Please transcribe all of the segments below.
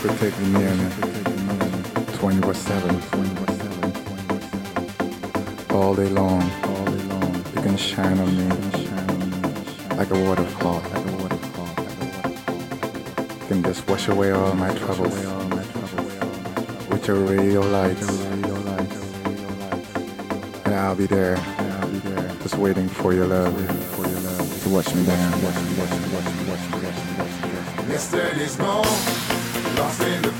protecting them 24 7 all day long you can shine on me like a waterfall you can just wash away all my troubles with your radio lights and I'll be there just waiting for your love to wash me down. Mr. Disco lost in the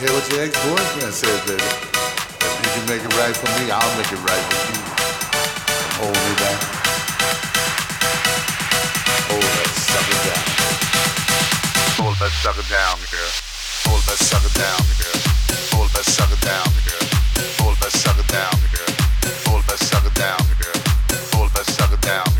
care what your ex-boyfriend says, baby. If you can make it right for me, I'll make it right for you. Hold me back. Hold that sucker down. Hold that sucker down, girl. Hold that sucker down, girl. Hold that sucker down, girl. Hold that sucker down, girl. Hold that sucker down, girl. Hold that sucker down.